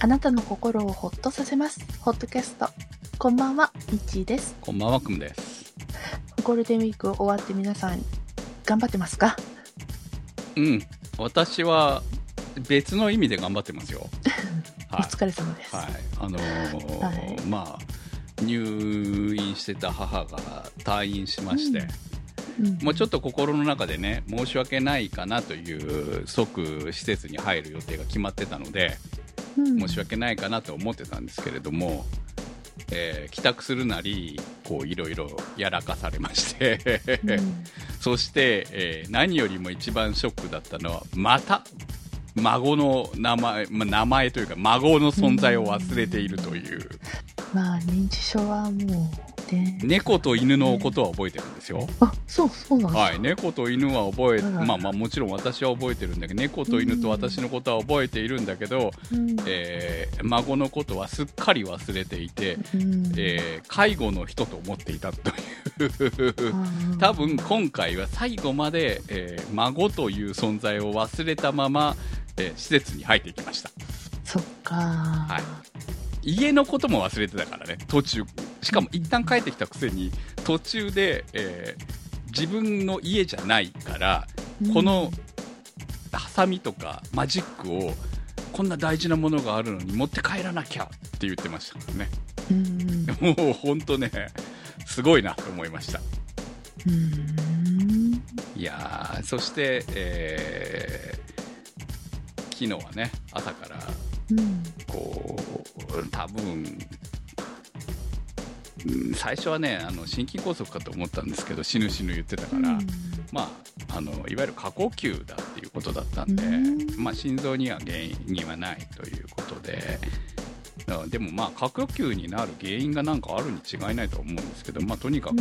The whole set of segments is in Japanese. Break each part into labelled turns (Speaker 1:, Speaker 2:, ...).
Speaker 1: あなたの心をほっとさせます。ホットキャスト。こんばんは、みっちーです。
Speaker 2: こんばんは、くむです。
Speaker 1: ゴールデンウィーク終わって皆さん、頑張ってますか？
Speaker 2: うん。私は別の意味で頑張ってますよ。
Speaker 1: お
Speaker 2: はい。
Speaker 1: 疲れ様です。
Speaker 2: はい。あのー
Speaker 1: はい
Speaker 2: まあ、入院してた母が退院しまして、
Speaker 1: うん
Speaker 2: もうちょっと心の中でね、申し訳ないかなという即施設に入る予定が決まってたので、
Speaker 1: うん
Speaker 2: 申し訳ないかなと思ってたんですけれども、えー帰宅するなり、こう、いろいろやらかされまして、
Speaker 1: うん。
Speaker 2: そして、えー何よりも一番ショックだったのは、また、孫の名前、まあ、名前というか、孫の存在を忘れているという、
Speaker 1: まあ、認知症はもう、ね。
Speaker 2: 猫と犬のことは覚えてるんですよ。
Speaker 1: あ、そう、そうなんだ。
Speaker 2: はい、猫と犬は覚え、まあまあもちろん私は覚えてるんだけど、猫と犬と私のことは覚えているんだけど、
Speaker 1: うん
Speaker 2: えー孫のことはすっかり忘れていて、
Speaker 1: うん
Speaker 2: えー介護の人と思っていたという。
Speaker 1: うん
Speaker 2: 多分今回は最後まで、えー孫という存在を忘れたまま、えー施設に入っていきました。
Speaker 1: そっか。
Speaker 2: はい家のことも忘れてたからね、途中。しかも一旦帰ってきたくせに、途中で、えー自分の家じゃないから、
Speaker 1: うん
Speaker 2: この、ハサミとかマジックを、こんな大事なものがあるのに持って帰らなきゃって言ってましたからね。
Speaker 1: うん。
Speaker 2: もう本当ね、すごいなと思いました。
Speaker 1: うん。
Speaker 2: いやーそして、えー昨日はね、朝から、
Speaker 1: うん。
Speaker 2: こう、多分、うん最初はね、あの心筋梗塞かと思ったんですけど、死ぬ死ぬ言ってたから、
Speaker 1: うん。
Speaker 2: まあ、あのいわゆる過呼吸だっていうことだったんで、
Speaker 1: うん。
Speaker 2: まあ、心臓には原因はないということで、でもまあ過呼吸になる原因がなんかあるに違いないと思うんですけど、まあ、とにかく、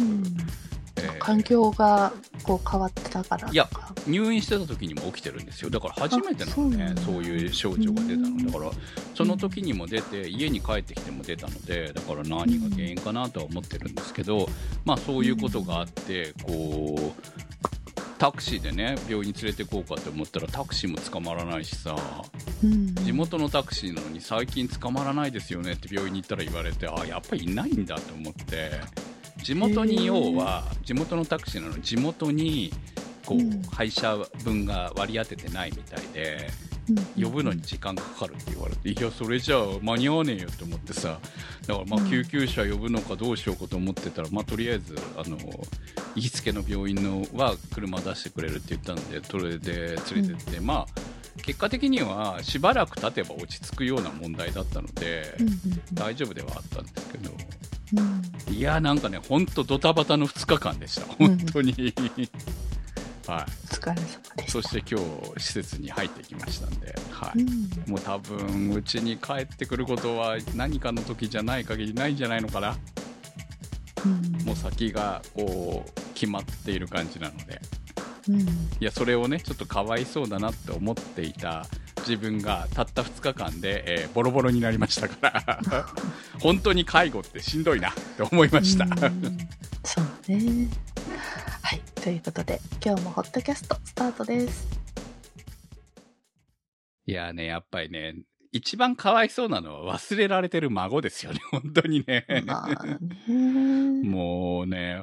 Speaker 1: 環境がこう変わったから。
Speaker 2: いや入院してた時にも起きてるんですよ。だから初めてなのね
Speaker 1: あそう
Speaker 2: いう症状が出た
Speaker 1: うん。
Speaker 2: のだからその時にも出て家に帰ってきても出たのでだから何が原因かなとは思ってるんですけどまあそういうことがあってこうタクシーでね病院に連れて行こうかって思ったらタクシーも捕まらないしさ
Speaker 1: うん。
Speaker 2: 地元のタクシーなのに最近捕まらないですよねって病院に行ったら言われてあやっぱりいないんだと思って地元に要は地元のタクシーなのに地元にこ
Speaker 1: う
Speaker 2: 配車分が割り当ててないみたいで
Speaker 1: うん
Speaker 2: 呼ぶのに時間かかるって言われていやそれじゃあ間に合わねえよって思ってさだからまあ
Speaker 1: うん。
Speaker 2: 救急車呼ぶのかどうしようかと思ってたらまあとりあえずあの行きつけの病院のは車出してくれるって言ったんでそれで連れてって、まあ結果的にはしばらく経てば落ち着くような問題だったので、大丈夫ではあったんですけど
Speaker 1: うん。
Speaker 2: いやなんかねほんとドタバタの2日間でした。本当に、は
Speaker 1: お疲れ様で
Speaker 2: い、そして今日施設に入ってきましたんで、はい。
Speaker 1: うん。
Speaker 2: もう多分うちに帰ってくることは何かの時じゃない限りないんじゃないのかな。
Speaker 1: うん。
Speaker 2: もう先がこう決まっている感じなので。
Speaker 1: うん。
Speaker 2: いやそれをねちょっとかわいそうだなって思っていた自分がたった2日間で、えーボロボロになりましたから 本当に介護ってしんどいなって思いました、
Speaker 1: うん そうね。はい。ということで、今日もホットキャストスタートです。
Speaker 2: いやねやっぱりね一番かわいそうなのは忘れられてる孫ですよね本当にね、
Speaker 1: まあね。
Speaker 2: もうね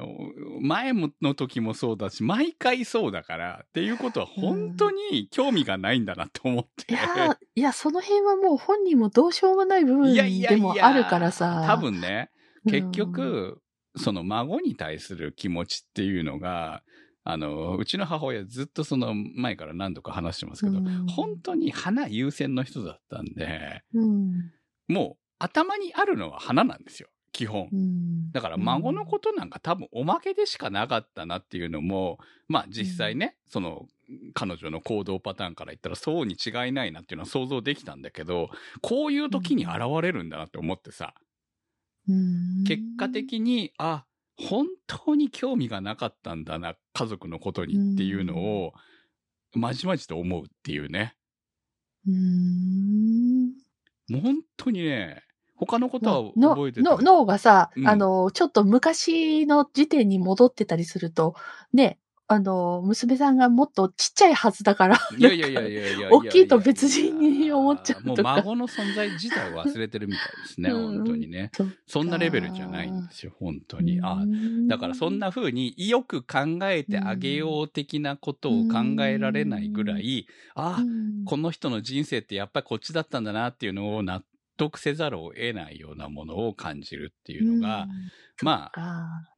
Speaker 2: 前の時もそうだし毎回そうだからっていうことは本当に興味がないんだなと思って、
Speaker 1: いや、いや、その辺はもう本人もどうしようもない部分
Speaker 2: いやいや
Speaker 1: で
Speaker 2: いや
Speaker 1: もあるからさ。
Speaker 2: 多分ね
Speaker 1: うん
Speaker 2: 結局、その孫に対する気持ちっていうのが、あの、うちの母親ずっとその前から何度か話してますけど、
Speaker 1: うん
Speaker 2: 本当に花優先の人だったんで、
Speaker 1: うん。
Speaker 2: もう頭にあるのは花なんですよ、基本
Speaker 1: う。ん。
Speaker 2: だから孫のことなんか多分おまけでしかなかったなっていうのも、まあ実際ね、その彼女の行動パターンから言ったらそうに違いないなっていうのは想像できたんだけど、こういう時に現れるんだなって思ってさ、
Speaker 1: うん
Speaker 2: 結果的に、あ、本当に興味がなかったんだな、家族のことにっていうのを、まじまじと思うっていうね。
Speaker 1: うん。
Speaker 2: もう本当にね、他のことは
Speaker 1: の
Speaker 2: 覚えてて
Speaker 1: の脳がさ、
Speaker 2: うん
Speaker 1: あの、ちょっと昔の時点に戻ってたりすると、ね、あの、娘さんがもっとちっちゃいはずだから、
Speaker 2: いやいやいやいやいや。
Speaker 1: 大きいと別人に思っちゃうとか。
Speaker 2: もう孫の存在自体を忘れてるみたいですね、
Speaker 1: うん。
Speaker 2: 本当にね。
Speaker 1: そ
Speaker 2: んなレベルじゃないんですよ、本当に。あだからそんな風によく考えてあげよう的なことを考えられないぐらい、あ
Speaker 1: うん。
Speaker 2: この人の人生ってやっぱりこっちだったんだなっていうのを納得せざるを得ないようなものを感じるっていうのが、まあ、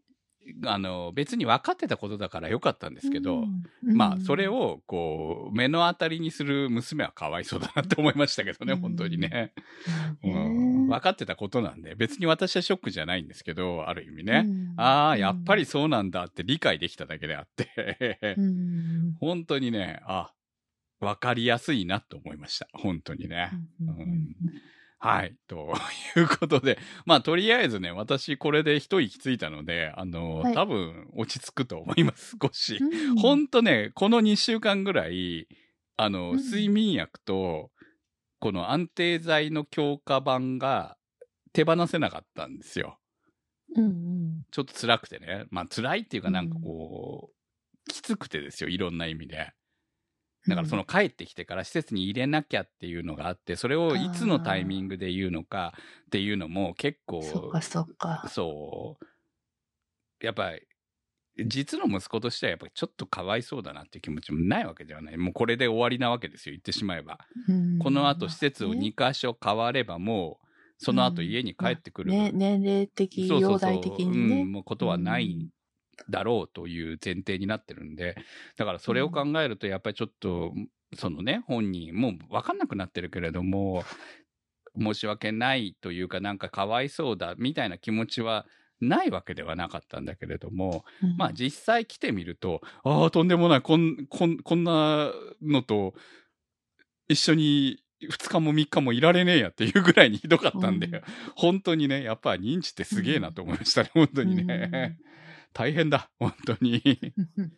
Speaker 1: あ、
Speaker 2: あの、別に分かってたことだからよかったんですけど、
Speaker 1: うん。
Speaker 2: まあ、それ、を、こう、目の当たりにする娘はかわいそうだなって思いましたけどね、
Speaker 1: うん。
Speaker 2: 本当にね。
Speaker 1: う
Speaker 2: うん。
Speaker 1: ん
Speaker 2: 分かってたことなんで、別に私はショックじゃないんですけど、ある意味ね。
Speaker 1: うん。
Speaker 2: ああ、やっぱりそうなんだって理解できただけであって、
Speaker 1: うん。
Speaker 2: 本当にね、あ、分かりやすいなと思いました。本当にね。
Speaker 1: うん。うん
Speaker 2: はい。ということで、まあ、とりあえずね、私これで一息ついたので、あの、
Speaker 1: はい
Speaker 2: 多分落ち着くと思います、少し。
Speaker 1: うん
Speaker 2: ほんとね、この2週間ぐらい、あの、
Speaker 1: うん
Speaker 2: 睡眠薬と、この安定剤の強化版が手放せなかったんですよ。
Speaker 1: うんうん
Speaker 2: ちょっと辛くてね。まあ辛いっていうかなんかこう、きつくてですよ、いろんな意味で。だからその帰ってきてから施設に入れなきゃっていうのがあって、それをいつのタイミングで言うのかっていうのも結構、
Speaker 1: そっかそっか。
Speaker 2: そう。やっぱり、実の息子としてはやっぱりちょっとかわいそうだなっていう気持ちもないわけではない。もうこれで終わりなわけですよ、言ってしまえば。
Speaker 1: うん
Speaker 2: この後施設を
Speaker 1: ね
Speaker 2: 2箇所変わればもう、その後家に帰ってくる。
Speaker 1: ね、年齢的、容体的にね。
Speaker 2: うん、もうことはないだろうという前提になってるんで、だからそれを考えると、やっぱりちょっと、そのね、本人、もう分かんなくなってるけれども、申し訳ないというか、なんかかわいそうだみたいな気持ちはないわけではなかったんだけれども、
Speaker 1: うん。
Speaker 2: まあ実際来てみると、ああ、とんでもない、こん、こん、こんなのと一緒に2日も3日もいられねえやっていうぐらいにひどかったんで、
Speaker 1: うん。
Speaker 2: 本当にね、やっぱ認知ってすげえなと思いましたね、本当にね。大変だ、本当に。
Speaker 1: うん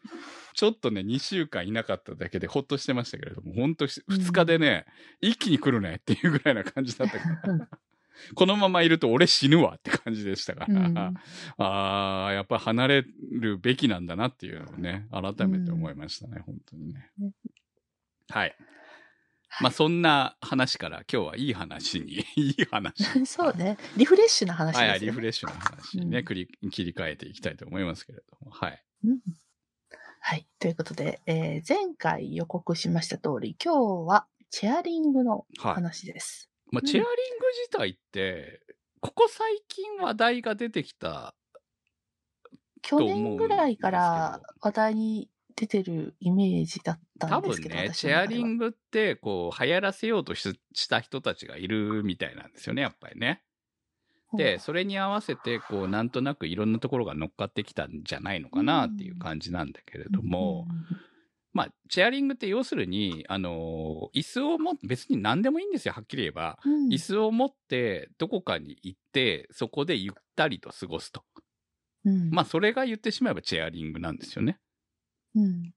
Speaker 2: ちょっとね、2週間いなかっただけでほっとしてましたけれども、本当2日でね、一気に来るねっていうぐらいな感じだったから、
Speaker 1: うん。
Speaker 2: このままいると俺死ぬわって感じでしたから、
Speaker 1: うん。
Speaker 2: ああ、やっぱり離れるべきなんだなっていうのをね、改めて思いましたね、本当にね。
Speaker 1: ね。
Speaker 2: はい。まあそんな話から今日はいい話に、いい話。
Speaker 1: そうね。リフレッシュな話ですよね。
Speaker 2: はいはい、リフレッシュな話にね、
Speaker 1: うん
Speaker 2: 切り切り替えていきたいと思いますけれども、はい。
Speaker 1: うんはい。ということで、えー前回予告しました通り、今日はチェアリングの
Speaker 2: はい。
Speaker 1: 話です。
Speaker 2: まあ、
Speaker 1: うん
Speaker 2: チェアリング自体って、ここ最近話題が出てきた。
Speaker 1: 去年ぐらいから話題に出てるイメージだった
Speaker 2: 多
Speaker 1: んですけど、
Speaker 2: 分ね、
Speaker 1: 私
Speaker 2: チェアリングって、こう、流行らせようとしした人たちがいるみたいなんですよね、やっぱりね。で、それに合わせて、こう、なんとなくいろんなところが乗っかってきたんじゃないのかなっていう感じなんだけれども、まあ、チェアリングって要するに、あの、椅子を持って、別に何でもいいんですよ、はっきり言えば。
Speaker 1: うん、うん
Speaker 2: 椅子を持って、どこかに行って、そこでゆったりと過ごすと。
Speaker 1: うん
Speaker 2: まあ、それが言ってしまえばチェアリングなんですよね。
Speaker 1: うん。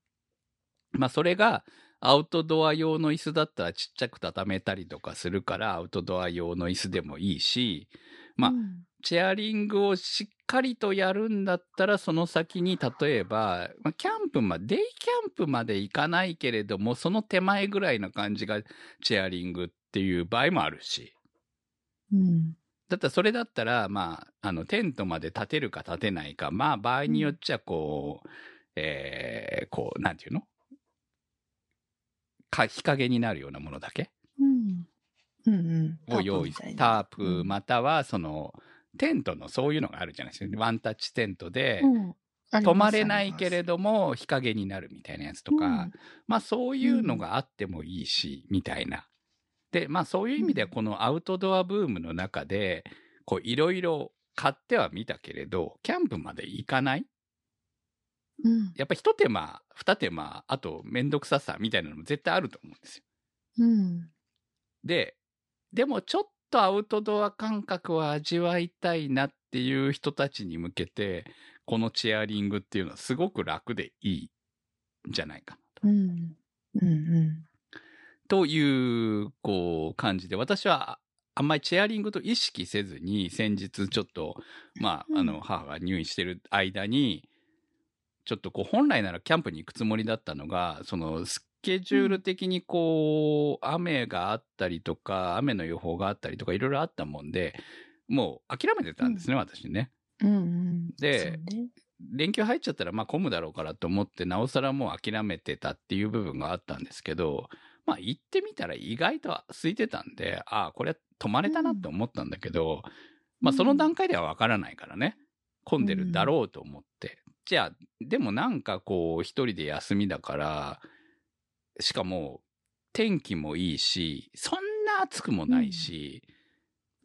Speaker 2: まあ、それが、アウトドア用の椅子だったらちっちゃく畳めたりとかするから、アウトドア用の椅子でもいいし、まあ
Speaker 1: うん。
Speaker 2: チェアリングをしっかりとやるんだったら、その先に例えば、まあ、キャンプまで、デイキャンプまで行かないけれども、その手前ぐらいな感じがチェアリングっていう場合もあるし。
Speaker 1: うん。
Speaker 2: だったらそれだったら、まあ、あの、テントまで立てるか立てないか、まあ、場合によっちゃ、こう、えー、こう、なんていうの？か、日陰になるようなものだけ？
Speaker 1: うん。うんうん。
Speaker 2: を用意
Speaker 1: タープ
Speaker 2: または、その、テントのそういうのがあるじゃない？ですか。ワンタッチテントで、
Speaker 1: うん。
Speaker 2: 泊まれないけれども、日陰になるみたいなやつとか、
Speaker 1: うん。
Speaker 2: まあそういうのがあってもいいし、みたいな。で、まあそういう意味ではこのアウトドアブームの中で、こういろいろ買ってはみたけれど、キャンプまで行かない？
Speaker 1: うん。
Speaker 2: やっぱ一手間、二手間、あとめんどくささみたいなのも絶対あると思うんですよ。
Speaker 1: うん。
Speaker 2: で、でもちょっとアウトドア感覚を味わいたいなっていう人たちに向けて、このチェアリングっていうのはすごく楽でいいんじゃないかなと。
Speaker 1: うん。うんうん。
Speaker 2: という、こう、感じで、私は、あんまりチェアリングと意識せずに、先日ちょっと、まあ、
Speaker 1: うん。
Speaker 2: あの、母が入院してる間に、ちょっとこう本来ならキャンプに行くつもりだったのが、そのスケジュール的にこう、雨があったりとか、雨の予報があったりとかいろいろあったもんで、もう諦めてたんですね、私ね。
Speaker 1: うんうん。
Speaker 2: で連休入っちゃったらまあ混むだろうからと思って、なおさらもう諦めてたっていう部分があったんですけど、まあ行ってみたら意外と空いてたんで、ああ、これ泊まれたなって思ったんだけど、まあその段階ではわからないからね、混んでるだろうと思って。じゃあ、でもなんかこう一人で休みだから、しかも天気もいいし、そんな暑くもないし、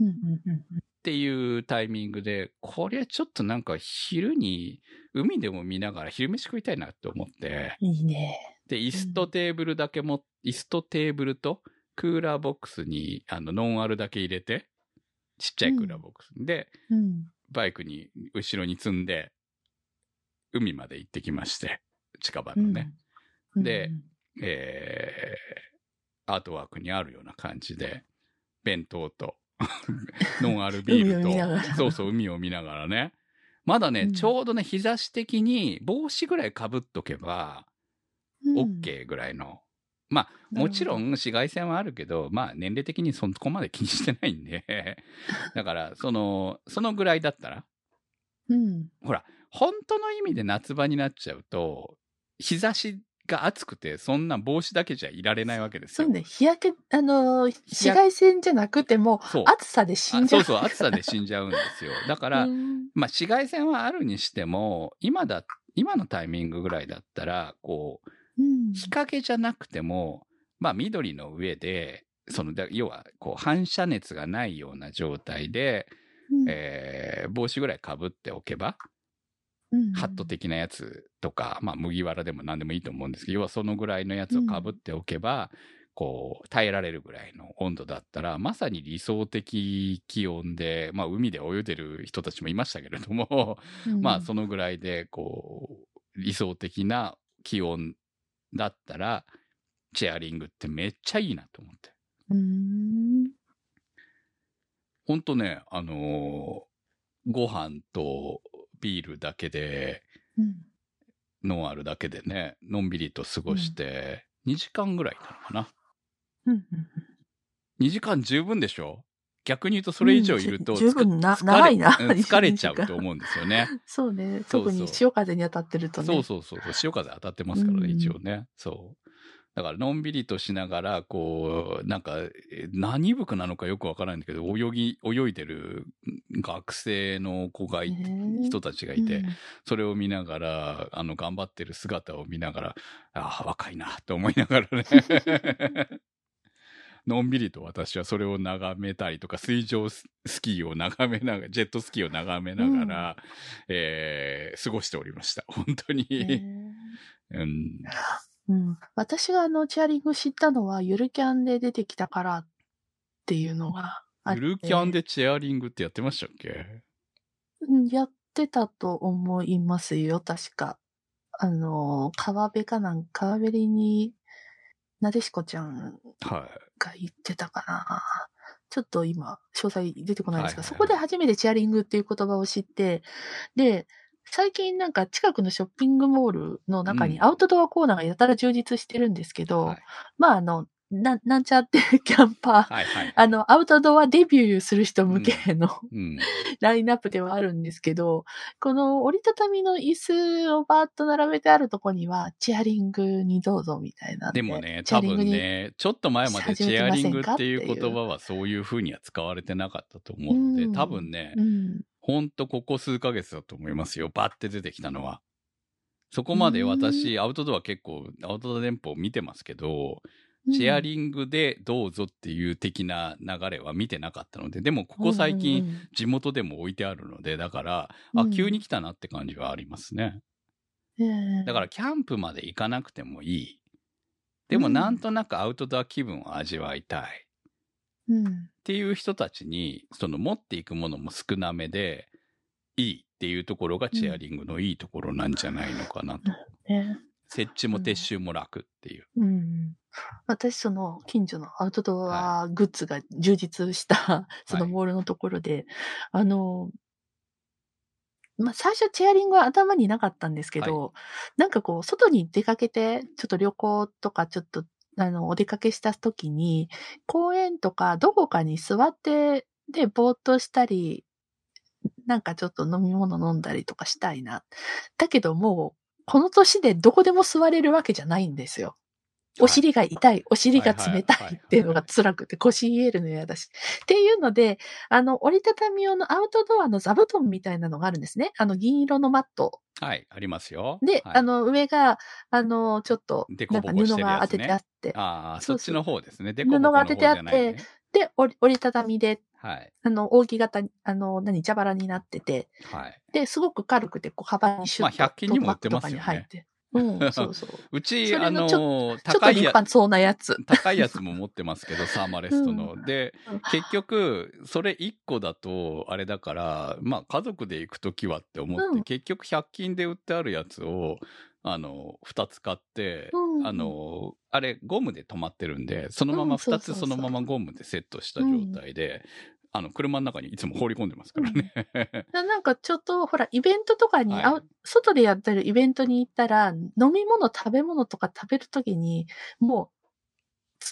Speaker 1: うんうんうん
Speaker 2: っていうタイミングで、これちょっとなんか昼に海でも見ながら昼飯食いたいなって思って、
Speaker 1: いいね。
Speaker 2: で、椅子とテーブルだけも、椅子とテーブルとクーラーボックスにあのノンアルだけ入れて、ちっちゃいクーラーボックス。で、
Speaker 1: うん。
Speaker 2: バイクに後ろに積んで、海まで行ってきまして、近場のね、
Speaker 1: うん。
Speaker 2: で、えー、アートワークにあるような感じで、弁当と、ノンアルビールと、そうそう、海を見ながらね。まだね、
Speaker 1: うん。
Speaker 2: ちょうどね、日差し的に帽子ぐらい被っとけば、
Speaker 1: うん、
Speaker 2: OK ぐらいの。まあ、もちろん紫外線はあるけど、まあ、年齢的にそこまで気にしてないんで、だから、その、そのぐらいだったら、
Speaker 1: うん。
Speaker 2: ほら、本当の意味で夏場になっちゃうと、日差しが暑くて、そんな帽子だけじゃいられないわけですよ。
Speaker 1: そうね。日焼け、あのー、紫外線じゃなくても。暑さで死んじゃう。
Speaker 2: あそうそう、暑さで死んじゃうんですよ。だから、
Speaker 1: うん
Speaker 2: まあ、紫外線はあるにしても、今だ、今のタイミングぐらいだったら、こう、
Speaker 1: うん
Speaker 2: 日陰じゃなくても、まあ、緑の上で、その、だ要は、こう、反射熱がないような状態で、
Speaker 1: うん。
Speaker 2: えー帽子ぐらいかぶっておけば、
Speaker 1: うん
Speaker 2: ハット的なやつとか、まあ、麦わらでも何でもいいと思うんですけど、要はそのぐらいのやつをかぶっておけば、こう、耐えられるぐらいの温度だったら、まさに理想的気温で、まあ、海で泳いでる人たちもいましたけれども、
Speaker 1: うん。
Speaker 2: まあ、そのぐらいで、こう、理想的な気温だったら、チェアリングってめっちゃいいなと思って。
Speaker 1: うん。
Speaker 2: ほんとね、あのーご飯とビールだけで、
Speaker 1: うん
Speaker 2: ノンアルだけでね、のんびりと過ごして、2時間ぐらいなのかな。
Speaker 1: うんうん
Speaker 2: 2時間十分でしょ？逆に言うとそれ以上いると、
Speaker 1: うん十分な長いな
Speaker 2: うん疲れちゃうと思うんですよね。
Speaker 1: そうね。
Speaker 2: そうそう
Speaker 1: 特に潮風に当たってるとね。
Speaker 2: そうそうそう。潮風当たってますからね、
Speaker 1: うん
Speaker 2: 一応ね。そう。だから、のんびりとしながら、こう、なんか、え何部なのかよくわからないんだけど、泳ぎ、泳いでる学生の子がい、
Speaker 1: へー
Speaker 2: 人たちがいて、
Speaker 1: うん
Speaker 2: それを見ながら、あの、頑張ってる姿を見ながら、ああ、若いな、と思いながらね。のんびりと私はそれを眺めたりとか、水上ススキーを眺めながら、ジェットスキーを眺めながら、えー過ごしておりました。本当に。
Speaker 1: へ
Speaker 2: うん。
Speaker 1: ーうん、私があの、チアリング知ったのは、ゆるキャンで出てきたからっていうのがあって。
Speaker 2: ゆるキャンでチェアリングってやってましたっけ？
Speaker 1: うんやってたと思いますよ、確か。あの、川辺かなん、川辺に、なでしこちゃん
Speaker 2: はい。
Speaker 1: が言ってたかな。ちょっと今、詳細出てこないんですが、
Speaker 2: はいはいはい。
Speaker 1: そこで初めてチアリングっていう言葉を知って、で、最近なんか近くのショッピングモールの中に
Speaker 2: うん。
Speaker 1: アウトドアコーナーがやたら充実してるんですけど、
Speaker 2: はい。
Speaker 1: まああの、ななんちゃって キャンパー、
Speaker 2: はいはい。
Speaker 1: あの、アウトドアデビューする人向けの、
Speaker 2: うん。
Speaker 1: ラインナップではあるんですけど、この折りたたみの椅子をバーッと並べてあるとこには、チアリングにどうぞみたいなん
Speaker 2: でもね、多分ね、ちょっと前までチェアリングっていう言葉はそういう風には使われてなかったと思うので、
Speaker 1: うん
Speaker 2: 多分ね、
Speaker 1: うん。
Speaker 2: ほんとここ数ヶ月だと思いますよ。バッて出てきたのは。そこまで私、アウトドア結構、アウトドア電報見てますけど、チェアリングでどうぞっていう的な流れは見てなかったので、でもここ最近、地元でも置いてあるので、だから、あ、
Speaker 1: うん
Speaker 2: 急に来たなって感じはありますね。
Speaker 1: うん、
Speaker 2: だからキャンプまで行かなくてもいい。でも
Speaker 1: うん
Speaker 2: なんとなくアウトドア気分を味わいたい。
Speaker 1: うん、
Speaker 2: っていう人たちに、その持っていくものも少なめで、いいっていうところがチェアリングのいいところなんじゃないのかなと。
Speaker 1: ね
Speaker 2: 設置も撤収も楽っていう。
Speaker 1: うん。私、その、近所のアウトドアグッズが充実した、そのモールのところで、あの、まあ、最初チェアリングは頭になかったんですけど、なんかこう、外に出かけて、ちょっと旅行とかちょっと、あの、お出かけした時に、公園とかどこかに座って、で、ぼーっとしたり、なんかちょっと飲み物飲んだりとかしたいな。だけどもう、この年でどこでも座れるわけじゃないんですよ。お尻が痛い、お尻が冷たいっていうのが辛くて腰癒えるの嫌だし。っていうので、あの、折りたたみ用のアウトドアの座布団みたいなのがあるんですね。あの、銀色のマット。
Speaker 2: はい、ありますよ。
Speaker 1: で、
Speaker 2: はい
Speaker 1: あの、上が、あの、ちょっと、なんか布が当ててあって、
Speaker 2: ああ、
Speaker 1: そ
Speaker 2: っちの方ですね。デコボコの方じゃない、ね。
Speaker 1: で、折りたたみで、
Speaker 2: はい。
Speaker 1: あの、扇形に、あの、何、蛇腹になってて、
Speaker 2: はい。
Speaker 1: で、すごく軽くて、こう、幅にシュッと、
Speaker 2: まあ100均にも売ってますよね。
Speaker 1: うん、そうそう。
Speaker 2: うち、あの
Speaker 1: のちちょっと
Speaker 2: 高いや、
Speaker 1: 立派そうなやつ。
Speaker 2: 高いやつも持ってますけど、サーマレストの。で
Speaker 1: うん、
Speaker 2: 結局、それ1個だと、あれだから、まあ、家族で行くときはって思って、
Speaker 1: うん
Speaker 2: 結局100均で売ってあるやつを、あの、2つ買って、
Speaker 1: うん
Speaker 2: あの、あれ、ゴムで止まってるんで、そのまま2
Speaker 1: うんそうそうそう。
Speaker 2: つそのままゴムでセットした状態で、あの、車の中にいつも放り込んでますからね。
Speaker 1: ななんかちょっと、ほら、イベントとかに、
Speaker 2: はい。
Speaker 1: 外でやってるイベントに行ったら、飲み物、食べ物とか食べるときに、もう、つ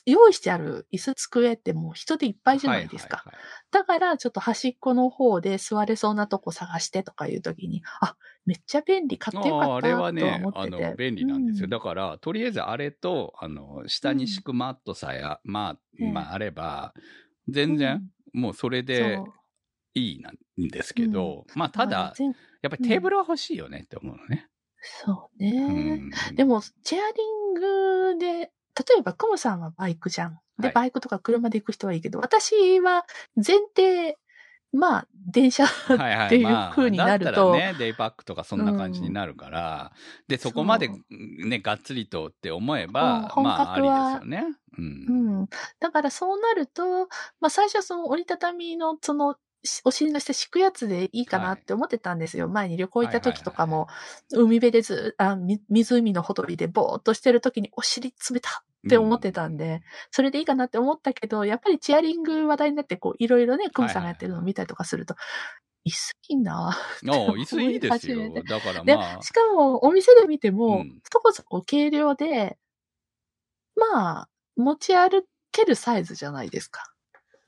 Speaker 1: 用意してある椅子机ってもう人でいっぱいじゃないですか。
Speaker 2: はいはいはい
Speaker 1: だから、ちょっと端っこの方で座れそうなとこ探してとかいうときに、あ、めっちゃ便利、買ってよかった
Speaker 2: あああれは
Speaker 1: とは思
Speaker 2: ね、
Speaker 1: ってて。
Speaker 2: あの、便利なんですよ。
Speaker 1: う
Speaker 2: だから、とりあえずあれと、あの、下に敷くマットさえ、まあ、
Speaker 1: ええ
Speaker 2: まあ、あれば、全然、もうそれでいいなんですけど、まあ、ただ、
Speaker 1: 全
Speaker 2: やっぱりテーブルは欲しいよねって思うのね。
Speaker 1: そう
Speaker 2: う
Speaker 1: ね。
Speaker 2: ん。
Speaker 1: でも、チェアリングで、例えば、クモさんはバイクじゃん。で、
Speaker 2: はい
Speaker 1: バイクとか車で行く人はいいけど、私は前提、まあ、電車、
Speaker 2: はいはい。
Speaker 1: っていう
Speaker 2: まあ
Speaker 1: 風になると
Speaker 2: だったらね、デイパックとかそんな感じになるから、で、そこまでね、がっつりとって思え
Speaker 1: うん
Speaker 2: まあ、ありですよね。う。
Speaker 1: うんん。だからそうなると、まあ最初はその折りたたみのそのしお尻の下敷くやつでいいかなって思ってたんですよ。前に旅行行った時とかも、海辺でず、あ、み湖のほとりでぼーっとしてる時にお尻冷たって思ってたんで、それでいいかなって思ったけど、やっぱりチェアリング話題になってこういろいろね、クムさんがやってるのを見たりとかすると、椅子いいな
Speaker 2: お椅子いいですよ。だから
Speaker 1: で、
Speaker 2: まあ、
Speaker 1: しかもお店で見ても、
Speaker 2: うん。
Speaker 1: そこそこ軽量で、まあ、持ち歩けるサイズじゃないですか。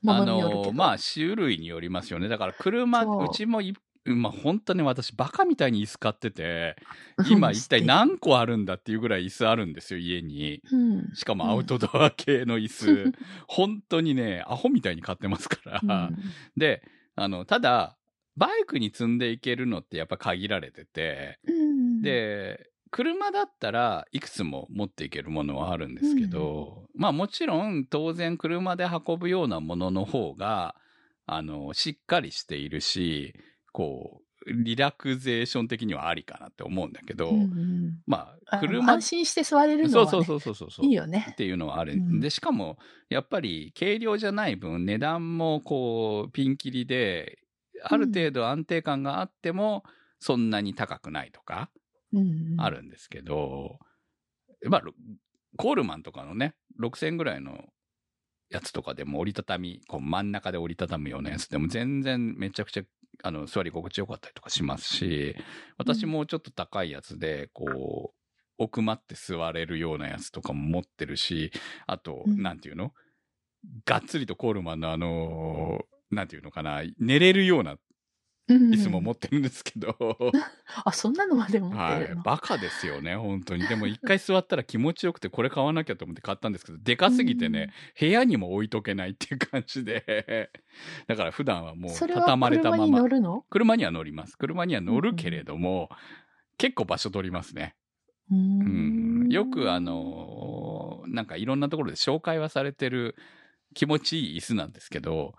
Speaker 1: も
Speaker 2: あ
Speaker 1: の
Speaker 2: まあ、種類によりますよね。だから、車、
Speaker 1: そう
Speaker 2: うちもい、まあ、本当に私、バカみたいに椅子買ってて、
Speaker 1: うん
Speaker 2: 今一体何個あるんだっていうぐらい椅子あるんですよ、家に。
Speaker 1: うん。
Speaker 2: しかもアウトドア系の椅子。本当にね、アホみたいに買ってますから。
Speaker 1: うん
Speaker 2: で、あの、ただ、バイクに積んでいけるのってやっぱ限られてて、
Speaker 1: うん、
Speaker 2: で、車だったらいくつも持っていけるものはあるんですけど、まあもちろん当然車で運ぶようなものの方が、あの、しっかりしているし、こう、リラクゼーション的にはありかなって思うんだけど、
Speaker 1: うんうん
Speaker 2: まあ車、
Speaker 1: 安心して座れるのは、ね、
Speaker 2: そうそうそうそうそうそう。
Speaker 1: いいよね
Speaker 2: っ。ていうのはある。
Speaker 1: うん
Speaker 2: で、しかも、やっぱり軽量じゃない分、値段もこう、ピンキリで、ある程度安定感があっても、そんなに高くないとか、
Speaker 1: うんうん
Speaker 2: あ。るんですけど、まあ、ろコールマンとかのね、6000ぐらいのやつとかでも折りたたみ、こう真ん中で折りたたむようなやつでも全然めちゃくちゃ、あの、座り心地よかったりとかしますし、私もちょっと高いやつで、こう、奥まって座れるようなやつとかも持ってるし、あと、
Speaker 1: うん
Speaker 2: なんていうの？がっつりとコールマンのあの、なんていうのかな、寝れるような
Speaker 1: うん
Speaker 2: 椅子も持ってるんですけど、
Speaker 1: あ、そんなのまで持って
Speaker 2: はい
Speaker 1: るの。。
Speaker 2: バカですよね、本当に。でも一回座ったら気持ちよくてこれ買わなきゃと思って買ったんですけど、でかすぎてね、部屋にも置いとけないっていう感じで、だから普段はもう畳まれた
Speaker 1: 車に
Speaker 2: まま。
Speaker 1: 乗るの？
Speaker 2: 車には乗ります。車には乗るけれども、結構場所取りますね。
Speaker 1: う
Speaker 2: うんん。よくあ、のーなんかいろんなところで紹介はされてる気持ちいい椅子なんですけど、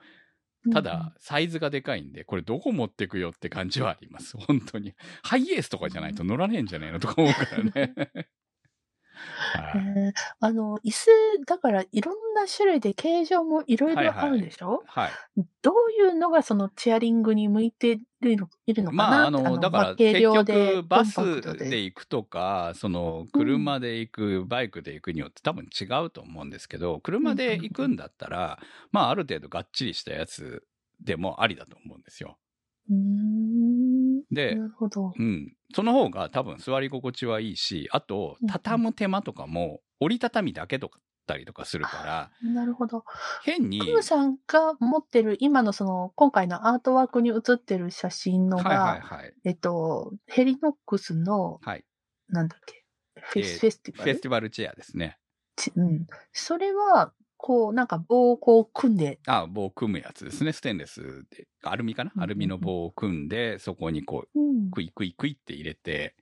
Speaker 2: ただ、サイズがでかいんで、これどこ持ってくよって感じはあります。本当に。ハイエースとかじゃないと乗らねえんじゃねえのとか思うからね。はい
Speaker 1: えーあの、椅子、だからいろんな種類で形状もいろいろあるんでしょ、
Speaker 2: はい。
Speaker 1: どういうのがそのチェアリングに向いてるのいるのかな？
Speaker 2: まあ、あの、だから、
Speaker 1: まあ
Speaker 2: 結局、バスで行くとか、その、車で行く、バイクで行くによって多分違うと思うんですけど、車で行くんだったら、まあ、ある程度がっちりしたやつでもありだと思うんですよ。
Speaker 1: うーん
Speaker 2: で、
Speaker 1: なるほど。
Speaker 2: うん。その方が多分座り心地はいいし、あと
Speaker 1: うん、
Speaker 2: 畳む手間とかも折りたたみだけとかったりとかするから、
Speaker 1: なるほど。
Speaker 2: 変に、
Speaker 1: クムさんが持ってる今のその、今回のアートワークに写ってる写真のが、
Speaker 2: はいはいはい。
Speaker 1: えっと、ヘリノックスの、
Speaker 2: はい。
Speaker 1: なんだっけ、フェス、
Speaker 2: えー
Speaker 1: フェスティバル？
Speaker 2: フェスティバルチェアですね。
Speaker 1: ちうん。それは、こう、なんか棒をこう組んで、
Speaker 2: あ、棒を組むやつですね。ステンレスで。アルミかな？
Speaker 1: うん
Speaker 2: アルミの棒を組んで、そこにこう、
Speaker 1: うん。
Speaker 2: クイクイクイって入れて、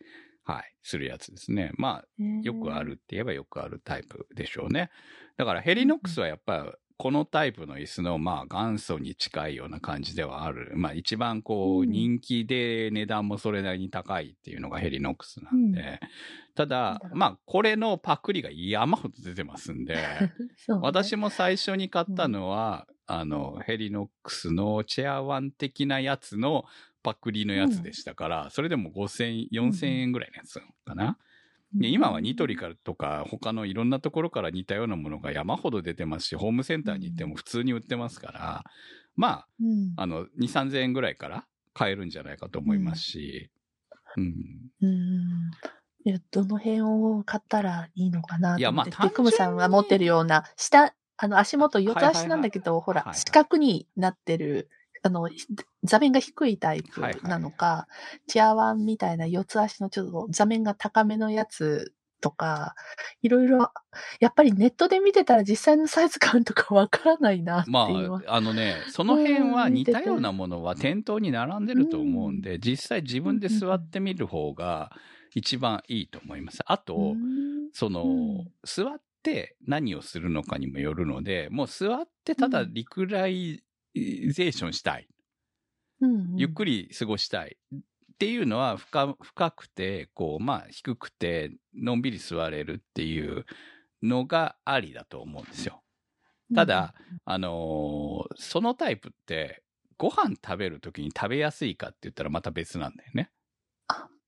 Speaker 2: はい、するやつですね。まあ、よくあるって言えばよくあるタイプでしょうね。だからヘリノックスはやっぱこのタイプの椅子のまあ元祖に近いような感じではある。まあ一番こ
Speaker 1: う
Speaker 2: うん人気で値段もそれなりに高いっていうのがヘリノックスなんで。ただ、まあこれのパクリが山ほど出てますんで、
Speaker 1: ね
Speaker 2: 私も最初に買ったのは、あの、ヘリノックスのチェアワン的なやつのパクリのやつでしたから、それでも5000、4000円ぐらいのやつかな？で今はニトリからとか他のいろんなところから似たようなものが山ほど出てますし、ホームセンターに行っても普通に売ってますから、ま
Speaker 1: うん
Speaker 2: あ、あの、2、3000円ぐらいから買えるんじゃないかと思いますし、うん。
Speaker 1: うん。いや、どの辺を買ったらいいのかなと思って。
Speaker 2: いやまあ
Speaker 1: クムさんが持ってるような、下、あの、足元四つ足なんだけど、ほら、
Speaker 2: はいはい
Speaker 1: 四角になってる、あの、ひ座面が低いタイプなのか、チアワンみたいな四つ足のちょっと座面が高めのやつとか、いろいろ、やっぱりネットで見てたら実際のサイズ感とかわからないなって
Speaker 2: ま
Speaker 1: いう。
Speaker 2: あ、あのね、その辺は
Speaker 1: うん
Speaker 2: 似たようなものは店頭に並んでると思うんで、実際自分で座ってみる方が一番いいと思います。あと、
Speaker 1: うん。
Speaker 2: その、
Speaker 1: うん。
Speaker 2: 座って何をするのかにもよるので、もう座ってただリラクゼーションしたい。
Speaker 1: うん
Speaker 2: ゆっくり過ごしたい。っていうのは深深くて、こう、まあ低くて、のんびり座れるっていうのがありだと思うんですよ。ただ、あのーそのタイプって、ご飯食べるときに食べやすいかって言ったらまた別なんだよね。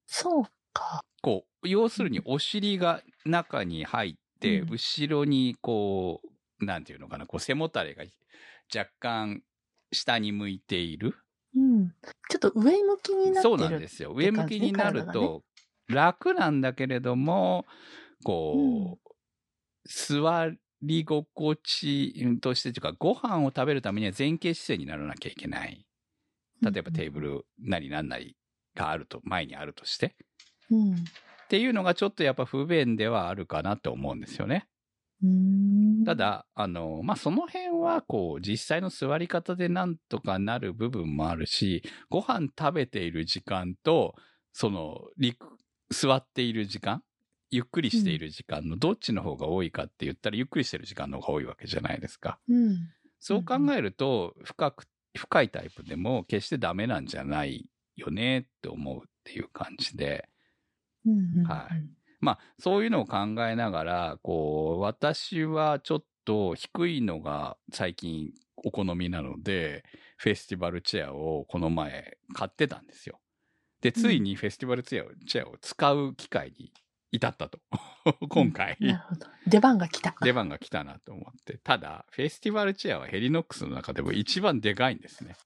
Speaker 1: そうか。
Speaker 2: こう、要するにお尻が中に入って、
Speaker 1: うん
Speaker 2: 後ろにこう、なんていうのかな、こう背もたれが若干下に向いている？
Speaker 1: うん。ちょっと上向きになってる。
Speaker 2: そうなんですよ。上向きになると楽なんだけれども、こう、座り心地としてというか、ご飯を食べるためには前傾姿勢にならなきゃいけない。例えばテーブルなりなんなりがあると、前にあるとして。
Speaker 1: うん。
Speaker 2: っていうのがちょっとやっぱ不便ではあるかなと思うんですよね。
Speaker 1: うん。
Speaker 2: た、だ、あの、まあ、その辺は、こう、実際の座り方でなんとかなる部分もあるし、ご飯食べている時間と、その、り座っている時間、ゆっくりしている時間のどっちの方が多いかって言ったら、ゆっくりしてる時間の方が多いわけじゃないですか。
Speaker 1: うん。
Speaker 2: そう考えると、深く、深いタイプでも決してダメなんじゃないよねって思うっていう感じで、
Speaker 1: うん。
Speaker 2: はいまあ、そういうのを考えながら、こう、私はちょっと低いのが最近お好みなので、フェスティバルチェアをこの前買ってたんですよ。で、ついにフェスティバルチェアをチェアを使う機会に至ったと。今回、
Speaker 1: なるほど。出番が来た。
Speaker 2: 出番が来たなと思って。ただ、フェスティバルチェアはヘリノックスの中でも一番でかいんですね。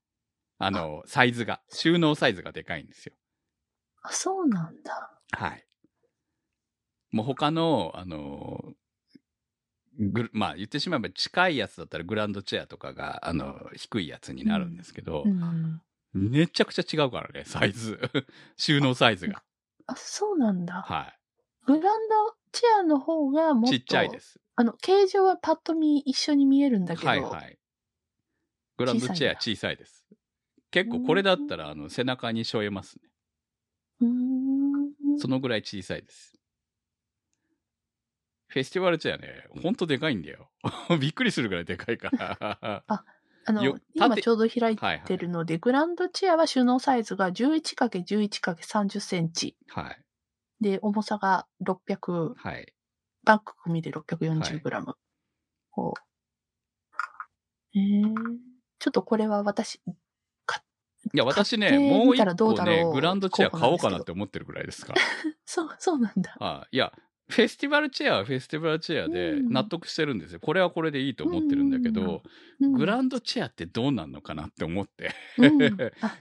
Speaker 2: あの、サイズが、収納サイズがでかいんですよ。
Speaker 1: あ、そうなんだ。
Speaker 2: はい。もう他の、あの、ぐまあ言ってしまえば近いやつだったらグランドチェアとかが、あの、低いやつになるんですけど
Speaker 1: う、ん。
Speaker 2: めちゃくちゃ違うからね、サイズ。収納サイズが。
Speaker 1: あ、そうなんだ。
Speaker 2: は
Speaker 1: グランドチェアの方がもっ
Speaker 2: い。
Speaker 1: と。
Speaker 2: ちっちゃいです。
Speaker 1: あの、形状はパッと見一緒に見えるんだけど。
Speaker 2: はいはい。グランドチェア小さいです。結構これだったら、あの、背中に背負えますね。
Speaker 1: うーん。
Speaker 2: そのぐらい小さいです。フェスティバルチェアね、ほんとでかいんだよ。びっくりするぐらいでかいから。
Speaker 1: あの
Speaker 2: よ、
Speaker 1: 今
Speaker 2: 縦
Speaker 1: ちょうど開い
Speaker 2: はいはい
Speaker 1: てるので、グランドチェアは収納サイズが 11×11×30 センチ。
Speaker 2: はい。
Speaker 1: で、重さが600、
Speaker 2: はい。
Speaker 1: バッグ組みで640グラム。こう。えー、ちょっとこれは私、
Speaker 2: いや、私ね、もう一
Speaker 1: みたらどう
Speaker 2: 個ね、グランドチェア買おうかなって思ってるぐらいですから。
Speaker 1: そう、そうなんだ。
Speaker 2: はい。いや、フェスティバルチェアはフェスティバルチェアで
Speaker 1: うん
Speaker 2: 納得してるんですよ。これはこれでいいと思ってるんだけど、
Speaker 1: うん
Speaker 2: グランドチェアってどうなんのかなって思って。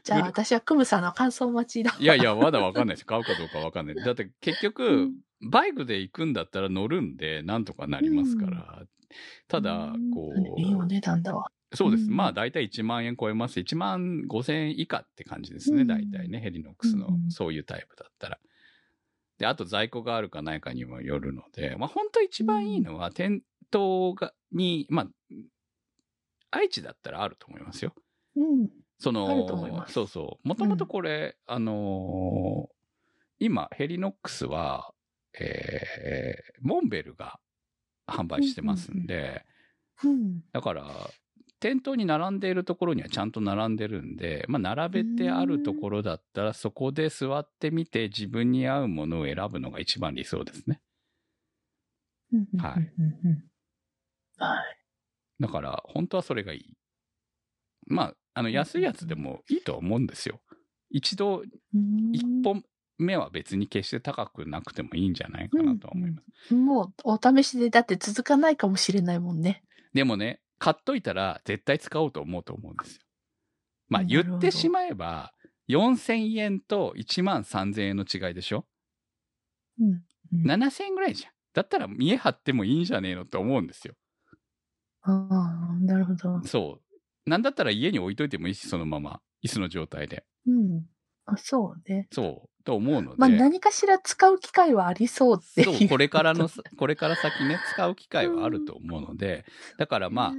Speaker 1: じゃあ私はクムさんの感想待ちだ。
Speaker 2: いやいや、まだわかんないです。買うかどうかわかんない。だって結局、
Speaker 1: うん
Speaker 2: バイクで行くんだったら乗るんで、なんとかなりますから。ただ、こ
Speaker 1: うんいいお
Speaker 2: う、
Speaker 1: 値段だわ。
Speaker 2: そうです。
Speaker 1: うん
Speaker 2: まあ、大体1万円超えます。1万5千円以下って感じですね。
Speaker 1: うん
Speaker 2: 大体ね、ヘリノックスのそういうタイプだったら。で、あと在庫があるかないかにもよるので、まあ、本当一番いいのは、店頭が、に、まあ、愛知だったらあると思いますよ。
Speaker 1: うん。
Speaker 2: その、そうそう。もともとこれ、あのー今、ヘリノックスは、えーモンベルが販売してますんで、
Speaker 1: うん。
Speaker 2: だから、店頭に並んでいるところにはちゃんと並んでるんで、まあ、並べてあるところだったら、そこで座ってみて自分に合うものを選ぶのが一番理想ですね。
Speaker 1: うん
Speaker 2: はい
Speaker 1: うんうんうんはい。
Speaker 2: だから、本当はそれがいい。まあ、あの、安いやつでもいいとは思うんですよ。一度、
Speaker 1: うん
Speaker 2: 一本目は別に決して高くなくてもいいんじゃないかなとは思います。
Speaker 1: もうお試しでだって続かないかもしれないもんね。
Speaker 2: でもね、買っといたら絶対使おうと思うと思うんですよ。まあ言ってしまえば、4000円と1万3000円の違いでしょ？
Speaker 1: うん。うん
Speaker 2: ?7000 円ぐらいじゃん。だったら見え張ってもいいんじゃねえのって思うんですよ。
Speaker 1: ああ、なるほど。
Speaker 2: そう。なんだったら家に置いといてもいいし、そのまま。椅子の状態で。
Speaker 1: うん。あ、そうね。
Speaker 2: そう。と思うので。
Speaker 1: まあ何かしら使う機会はありそうっていう。
Speaker 2: そう、これからの、これから先ね、使う機会はあると思うので、だからまあ、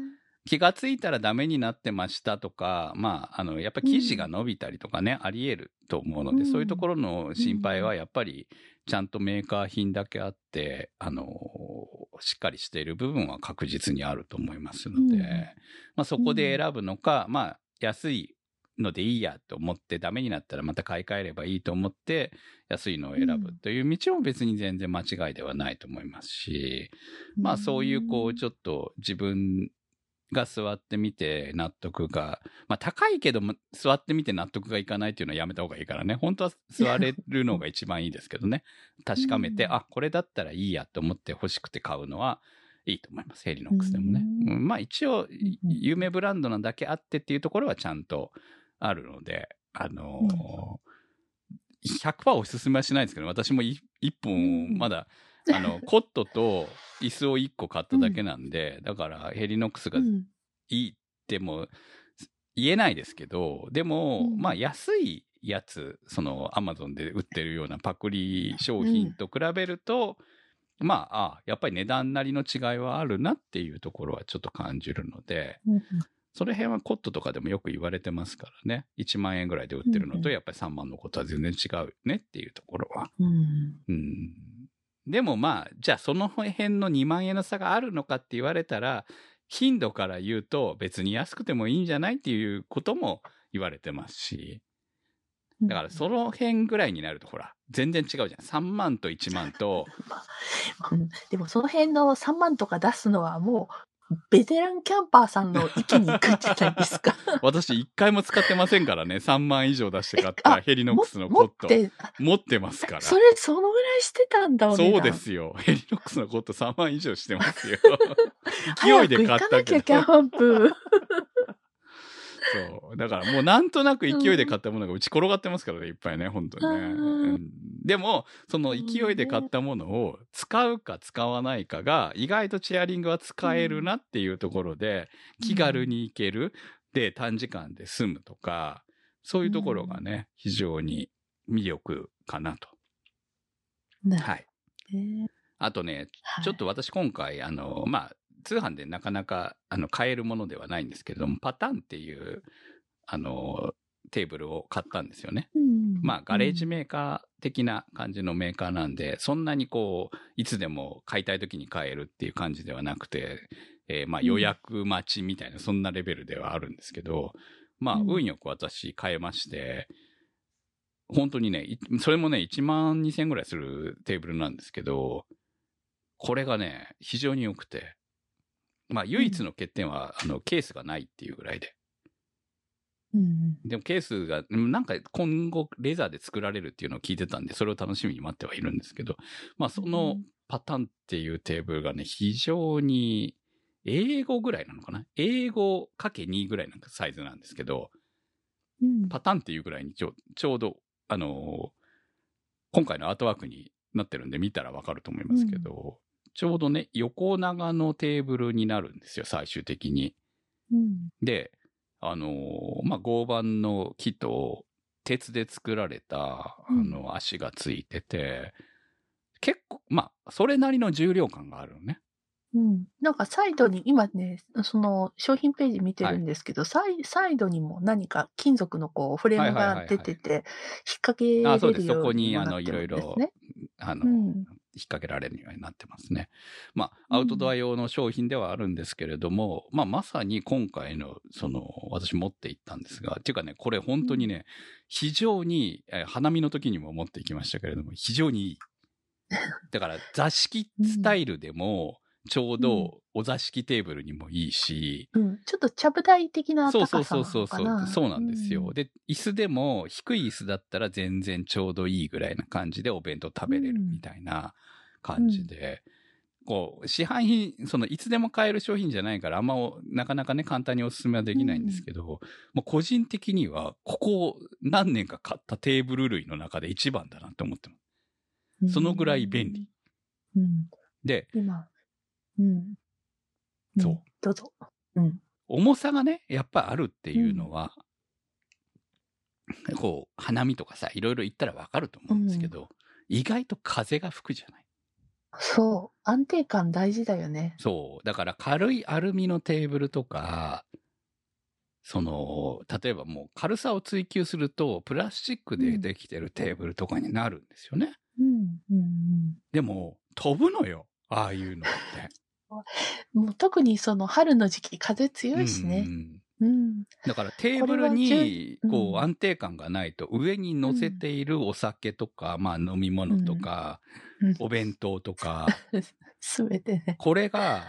Speaker 2: 気がついたらダメになってましたとか、まあ、あの、やっぱり生地が伸びたりとかね、あり得ると思うので、
Speaker 1: うん
Speaker 2: そういうところの心配はやっぱり、ちゃんとメーカー品だけあって、あの、しっかりしている部分は確実にあると思いますので、
Speaker 1: うん
Speaker 2: まあそこで選ぶのか、まあ、安いのでいいやと思ってダメになったらまた買い替えればいいと思って安いのを選ぶという道も別に全然間違いではないと思いますし、まあそういうこうちょっと自分が座ってみて納得が、まあ高いけども座ってみて納得がいかないっていうのはやめた方がいいからね。本当は座れるのが一番いいですけどね。確かめて、
Speaker 1: うん
Speaker 2: あ、これだったらいいやと思って欲しくて買うのはいいと思います。ヘリノックスでもね。
Speaker 1: うん
Speaker 2: うんまあ一応
Speaker 1: ん
Speaker 2: 有名ブランドなだけあってっていうところはちゃんとあるので、あのー100%おすすめはしないですけど、私もい一本まだ、あの、コットと椅子を1個買っただけなんで、だからヘリノックスが
Speaker 1: うん。
Speaker 2: いいっても言えないですけど、でも、
Speaker 1: うん。
Speaker 2: まあ安いやつ、そのアマゾンで売ってるようなパクリ商品と比べると、まあ、あやっぱり値段なりの違いはあるなっていうところはちょっと感じるので、
Speaker 1: うん
Speaker 2: その辺はコットとかでもよく言われてますからね。1万円ぐらいで売ってるのと、やっぱり3万のことは全然違うねっていうところは。
Speaker 1: うん
Speaker 2: うん。でもまあ、じゃあその辺の2万円の差があるのかって言われたら、頻度から言うと別に安くてもいいんじゃないっていうことも言われてますし。だからその辺ぐらいになるとほら、全然違うじゃん。3万と1万と、
Speaker 1: うんでもその辺の3万とか出すのはもう、ベテランキャンパーさんの域に行くんじゃないですか。
Speaker 2: 私1回も使ってませんからね。3万以上出して買ったヘリノックスのコット。
Speaker 1: 持って、あ
Speaker 2: 持ってますから。
Speaker 1: それ、そのぐらいしてたんだ、
Speaker 2: そうで。すよ。ヘリノックスのコット3万以上してますよ。勢
Speaker 1: 早く
Speaker 2: いで買
Speaker 1: 行かなきゃ、
Speaker 2: ったけど。
Speaker 1: キャンプ。
Speaker 2: そう。だからもうなんとなく勢いで買ったものがうち転がってますからね、いっぱいね、本当にね。
Speaker 1: うん
Speaker 2: うんでも、その勢いで買ったものを使うか使わないかが、意外とチェアリングは使えるなっていうところで、気軽に行ける。で、短時間で済むとか、そういうところがね、非常に魅力かなと。
Speaker 1: ね
Speaker 2: はい。
Speaker 1: ね
Speaker 2: あとね、
Speaker 1: はい
Speaker 2: ちょっと私今回、あの、まあ、通販でなかなか、あの、買えるものではないんですけれども、パターンっていう、あの、テーブルを買ったんですよね。
Speaker 1: うん
Speaker 2: まあ、ガレージメーカー的な感じのメーカーなんで、そんなにこう、いつでも買いたい時に買えるっていう感じではなくて、えーまあ、
Speaker 1: うん。
Speaker 2: 予約待ちみたいな、そんなレベルではあるんですけど、まあ、
Speaker 1: うん。
Speaker 2: 運よく私買えまして、本当にね、いそれもね、1万2000円ぐらいするテーブルなんですけど、これがね、非常に良くて、まあ、唯一の欠点は、あの、ケースがないっていうぐらいで。
Speaker 1: うん
Speaker 2: でもケースが、うんなんか今後レザーで作られるっていうのを聞いてたんで、それを楽しみに待ってはいるんですけど、まあそのパタンっていうテーブルがね、非常に、英語ぐらいなのかな？英語かけ2ぐらいのサイズなんですけど、
Speaker 1: うん。
Speaker 2: パタンっていうぐらいにちょちょうど、あのー今回のアートワークになってるんで見たらわかると思いますけど、ちょうどね、横長のテーブルになるんですよ、最終的に。
Speaker 1: うん。
Speaker 2: で、あのーまあ、合板の木と鉄で作られた、あ
Speaker 1: うん
Speaker 2: の、足がついてて、結構、まあ、それなりの重量感があるのね。
Speaker 1: うん。なんかサイドに、今ね、その商品ページ見てるんですけど、サイサイドにも何か金属のこうフレームが
Speaker 2: はいはいはいはい
Speaker 1: 出てて、引っ掛けれるよう
Speaker 2: あそうですそこにあの
Speaker 1: なってるんです
Speaker 2: いろいろ
Speaker 1: ね。
Speaker 2: あの、
Speaker 1: うん。
Speaker 2: 引っ掛けられるようになってますね。まあ、
Speaker 1: うん
Speaker 2: アウトドア用の商品ではあるんですけれども、まあ、まさに今回の、その、私持って行ったんですが、っていうかね、これ本当にね、非常に、えー花見の時にも持って行きましたけれども、非常にいい。だから、座敷スタイルでも、ちょうどお座敷テーブルにもいいし、
Speaker 1: うん。ちょっとちゃぶ台的な
Speaker 2: そう
Speaker 1: 高さな
Speaker 2: そうそうそうそう
Speaker 1: のかな。
Speaker 2: そうなんですよ。
Speaker 1: うん
Speaker 2: で、椅子でも低い椅子だったら全然ちょうどいいぐらいな感じでお弁当食べれるみたいな感じで、こう、市販品、そのいつでも買える商品じゃないからあんまおなかなかね簡単にお勧めはできないんですけど、もう個人的にはここ何年か買ったテーブル類の中で一番だなって思ってます。そのぐらい便利。
Speaker 1: うん。
Speaker 2: で、
Speaker 1: 今。うん。
Speaker 2: そう
Speaker 1: うん。どうぞ。うん。
Speaker 2: 重さがね、やっぱあるっていうのは、こう、花見とかさ、いろいろ言ったらわかると思うんですけど、意外と風が吹くじゃない？
Speaker 1: そう。安定感大事だよね。
Speaker 2: そう。だから軽いアルミのテーブルとか、その、例えばもう軽さを追求すると、プラスチックでできてるテーブルとかになるんですよね。
Speaker 1: うん。うん。
Speaker 2: でも、飛ぶのよ。ああいうのって。
Speaker 1: もう特にその春の時期風強いしね
Speaker 2: う。ん
Speaker 1: うん。
Speaker 2: だからテーブルにこ
Speaker 1: うん
Speaker 2: う安定感がないと上に乗せているお酒とか、まあ飲み物とか、
Speaker 1: うん
Speaker 2: お弁当とか、
Speaker 1: すべてね。
Speaker 2: これが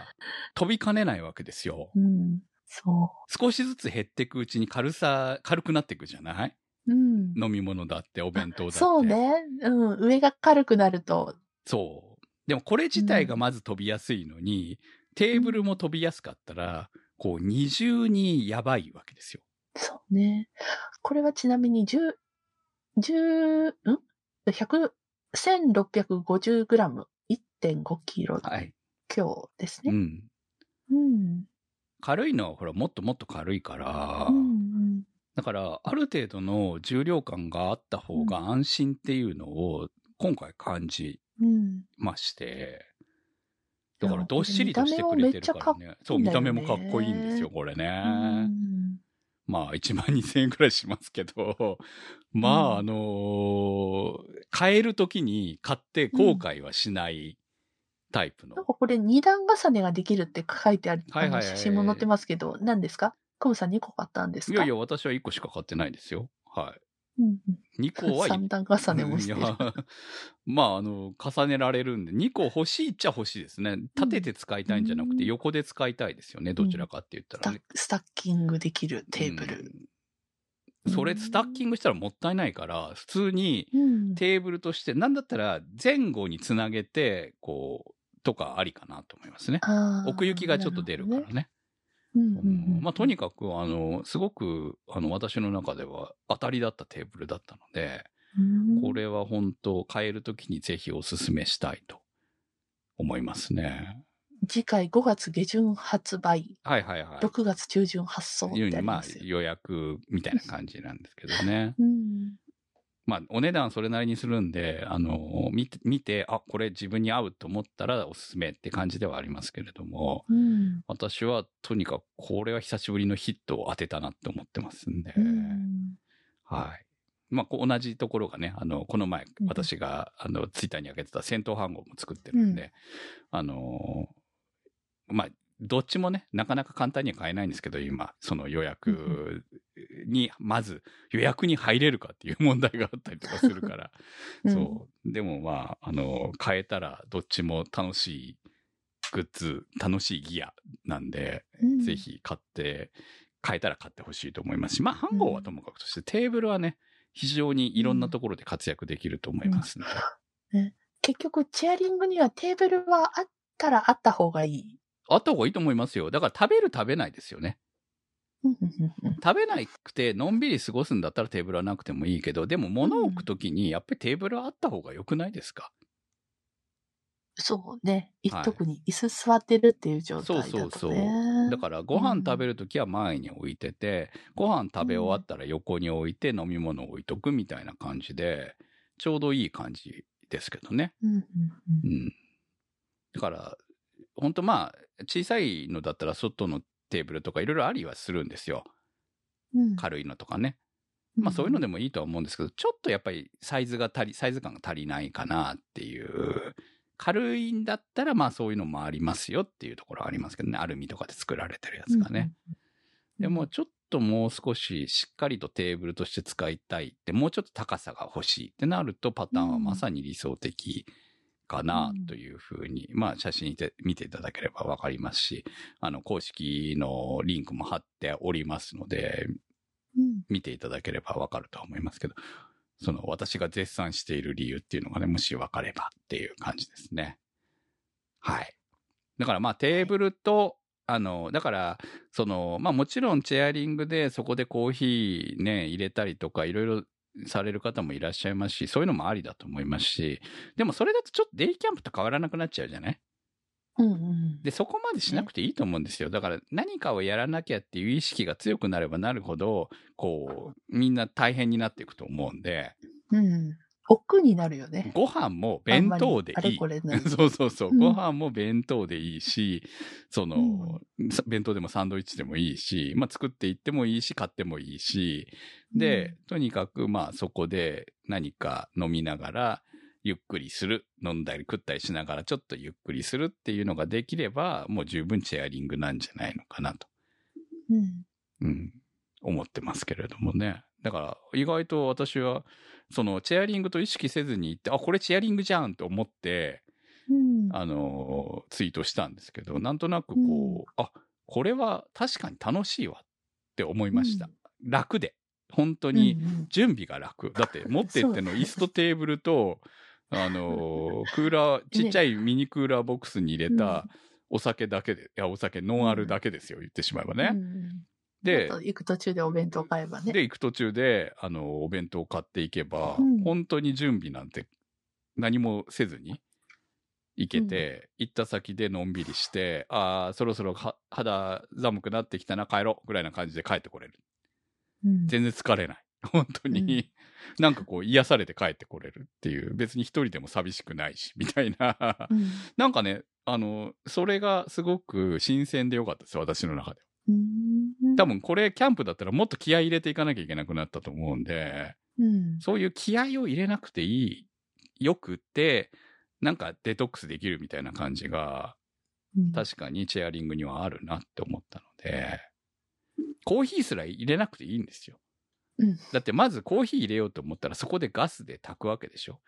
Speaker 2: 飛びかねないわけですよ。
Speaker 1: うん。そ
Speaker 2: 少しずつ減っていくうちに軽さ、軽くなっていくじゃない？
Speaker 1: うん。
Speaker 2: 飲み物だって、お弁当だって。
Speaker 1: そうね。うん。上が軽くなると、
Speaker 2: そう。でもこれ自体がまず飛びやすいのに、テーブルも飛びやすかったら、こう二重にやばいわけですよ。
Speaker 1: そうね。これはちなみに10、10、ん ?100、1650グラム、1.5キロ
Speaker 2: はい。
Speaker 1: 強ですね。
Speaker 2: うん。
Speaker 1: うん。
Speaker 2: 軽いのはほらもっともっと軽いから、
Speaker 1: うん。
Speaker 2: だからある程度の重量感があった方が安心っていうのを今回感じ
Speaker 1: うん。
Speaker 2: まして、だからどっしりとしてくれてるからね。そう、見た目
Speaker 1: も
Speaker 2: もかっこいいんですよ、これね。
Speaker 1: うん。
Speaker 2: まあ、1万2000円くらいしますけど、まあ、
Speaker 1: うん。
Speaker 2: あのー買える時に買って後悔はしないタイプの。
Speaker 1: なんかこれ二段重ねができるって書いてある、
Speaker 2: はいはい
Speaker 1: 写真も載ってますけど、何ですか？コムさん2個買ったんですか？
Speaker 2: いやいや、私は1個しか買ってないですよ。はい。
Speaker 1: うん
Speaker 2: 2個
Speaker 1: うん、
Speaker 2: は
Speaker 1: 三段重ねもしてる。
Speaker 2: まあ、あの、重ねられるんで、2個欲しいっちゃ欲しいですね。立てて使いたいんじゃなくて、
Speaker 1: うん
Speaker 2: 横で使いたいですよね。どちらかって言ったらね。
Speaker 1: スタッキングできるテーブル。
Speaker 2: うんそれ、スタッキングしたらもったいないから、普通に
Speaker 1: うん。
Speaker 2: テーブルとして、なんだったら前後につなげて、こう、とかありかなと思いますね。奥行きがちょっと出るから。ね。
Speaker 1: なるほどねうんうんうん
Speaker 2: まあ、とにかく、あの、すごく、あの、私の中では当たりだったテーブルだったので、
Speaker 1: うん
Speaker 2: これは本当、買えるときにぜひお勧めしたいと思いますね。
Speaker 1: 次回5月下旬発売、
Speaker 2: はいはいはい。
Speaker 1: 6月中旬発送ってあ
Speaker 2: いうに、まあ
Speaker 1: りますよ。
Speaker 2: 予約みたいな感じなんですけどね。
Speaker 1: うん
Speaker 2: まあお値段それなりにするんで、あの、見て、見て、あ、これ自分に合うと思ったらおすすめって感じではありますけれども、
Speaker 1: うん。
Speaker 2: 私はとにかくこれは久しぶりのヒットを当てたなって思ってますんで、
Speaker 1: うん。
Speaker 2: はい。まあ、同じところがね、あの、この前
Speaker 1: うん、
Speaker 2: 私が、あの、ツイッターに上げてた戦闘飯号も作ってるんで、あのーまあ、どっちもね、なかなか簡単には買えないんですけど、今、その予約に、まず予約に入れるかっていう問題があったりとかするから、
Speaker 1: うん。
Speaker 2: そう。でもまあ、あの、買えたらどっちも楽しいグッズ、楽しいギアなんで、
Speaker 1: うん。
Speaker 2: ぜひ買って、買えたら買ってほしいと思います。し、まあ、飯号はともかくとして、テーブルはね、非常にいろんなところで活躍できると思いますので。
Speaker 1: 結局、チェアリングにはテーブルはあったらあった方がいい。
Speaker 2: あった方がいいと思いますよ。だから食べる食べないですよね。
Speaker 1: うんうんうんうん
Speaker 2: 食べなくてのんびり過ごすんだったらテーブルはなくてもいいけど、でも物を置くときにやっぱりテーブルはあった方が良くないですか？
Speaker 1: そうね。い
Speaker 2: はい
Speaker 1: 特に椅子座ってるっていう状態だとね。
Speaker 2: そうそうそうだからご飯食べるときは前に置いてて、ご飯食べ終わったら横に置いて飲み物を置いとくみたいな感じで、ちょうどいい感じですけどね。
Speaker 1: うんうん
Speaker 2: う
Speaker 1: うん
Speaker 2: ん。だから、本当まあ、小さいのだったら外のテーブルとかいろいろありはするんですよ。
Speaker 1: うん
Speaker 2: 軽いのとかね。まあそういうのでもいいとは思うんですけど、ちょっとやっぱりサイズが足り、サイズ感が足りないかなっていう。軽いんだったらまあそういうのもありますよっていうところはありますけどね。アルミとかで作られてるやつがね。。でもちょっともう少ししっかりとテーブルとして使いたいって、もうちょっと高さが欲しいってなるとパターンはまさに理想的かなというふうに、まあ写真で見ていただければわかりますし、あの公式のリンクも貼っておりますので、
Speaker 1: うん
Speaker 2: 見ていただければわかるとは思いますけど、その私が絶賛している理由っていうのがね、もしわかればっていう感じですね。はい。だからまあテーブルと、あの、だから、その、まあもちろんチェアリングでそこでコーヒーね、入れたりとかいろいろされる方もいらっしゃいますし、そういうのもありだと思いますし、でもそれだとちょっとデイキャンプと変わらなくなっちゃうじゃない？
Speaker 1: うんうん
Speaker 2: で、そこまでしなくていいと思うんですよ。だから何かをやらなきゃっていう意識が強くなればなるほど、こう、みんな大変になっていくと思うんで、
Speaker 1: うん。億劫になるよね。
Speaker 2: ご飯も弁当でいい。そうそうそう。
Speaker 1: うん
Speaker 2: ご飯も弁当でいいし、その、さ弁当でもサンドイッチでもいいし、まあ作っていってもいいし、買ってもいいし、で、とにかくまあそこで何か飲みながら、ゆっくりする。飲んだり食ったりしながらちょっとゆっくりするっていうのができれば、もう十分チェアリングなんじゃないのかなと。
Speaker 1: うん。
Speaker 2: うん、思ってますけれどもね。だから、意外と私は、その、チェアリングと意識せずに行って、あ、これチェアリングじゃんと思って、
Speaker 1: うん。
Speaker 2: あのーツイートしたんですけど、なんとなくこう、
Speaker 1: うん
Speaker 2: あ、これは確かに楽しいわって思いました。楽で。本当に
Speaker 1: うん
Speaker 2: 準備が楽。だって、持ってっての椅子とテーブルと、あのークーラー、ちっちゃいミニクーラーボックスに入れたお酒だけで、いや、お酒ノンアルだけですよ、言ってしまえばね。
Speaker 1: うん
Speaker 2: で
Speaker 1: 行く途中でお弁当買えばね。
Speaker 2: で、行く途中で、あの、お弁当を買っていけば、
Speaker 1: うん
Speaker 2: 本当に準備なんて何もせずに行けて、行った先でのんびりして、ああ、そろそろは肌寒くなってきたな、帰ろう、ぐらいな感じで帰ってこれる。
Speaker 1: うん
Speaker 2: 全然疲れない。本当に、
Speaker 1: うん
Speaker 2: なんかこう癒されて帰ってこれるっていう、別に一人でも寂しくないし、みたいな。
Speaker 1: うん
Speaker 2: なんかね、あの、それがすごく新鮮でよかったですよ、私の中で。
Speaker 1: うん
Speaker 2: 多分これキャンプだったらもっと気合い入れていかなきゃいけなくなったと思うんで、
Speaker 1: うん
Speaker 2: そういう気合を入れなくていい、よくて、なんかデトックスできるみたいな感じが、
Speaker 1: うん
Speaker 2: 確かにチェアリングにはあるなって思ったので、コーヒーすら入れなくていいんですよ。
Speaker 1: うん
Speaker 2: だってまずコーヒー入れようと思ったらそこでガスで炊くわけでしょ。